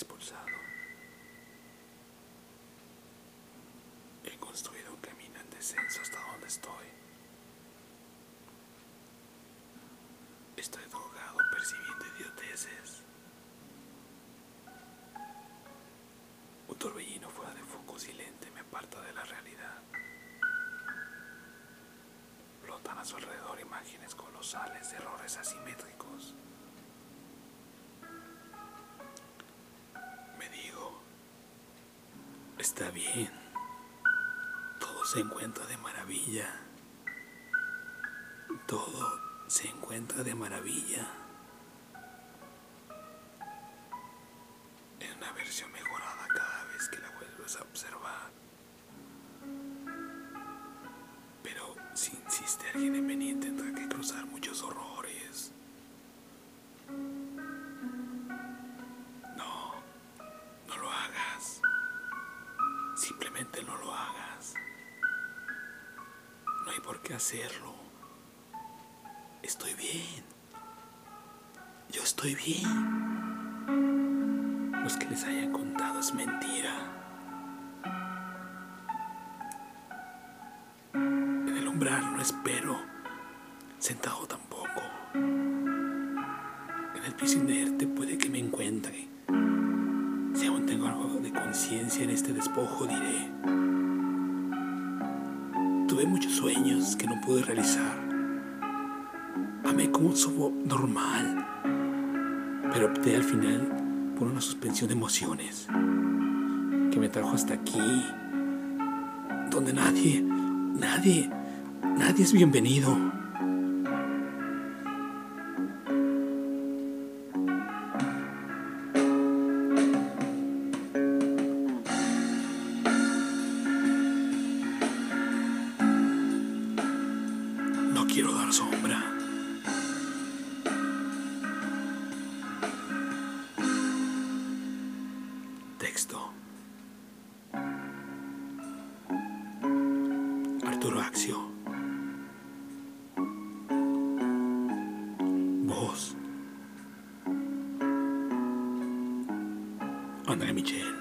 expulsado. He construido un camino en descenso hasta donde estoy. Estoy drogado percibiendo idioteces. Un torbellino fuera de foco silente me aparta de la realidad. Flotan a su alrededor imágenes colosales errores asimétricos. Está bien, todo se encuentra de maravilla, todo se encuentra de maravilla. En una versión mejorada cada vez que la vuelves a observar. Pero si insiste alguien en venir tendrá que cruzar muchos horrores. No lo hagas. No hay por qué hacerlo. Estoy bien. Yo estoy bien. Los que les hayan contado es mentira. En el umbral no espero. Sentado tampoco. En el piso inerte puede que me encuentre. Si aún tengo algo de conciencia en este despojo, diré. Tuve muchos sueños que no pude realizar. Amé como un normal. Pero opté al final por una suspensión de emociones que me trajo hasta aquí, donde nadie, nadie, nadie es bienvenido. Quiero dar sombra. Texto. Arturo Axio. Voz. André Michel.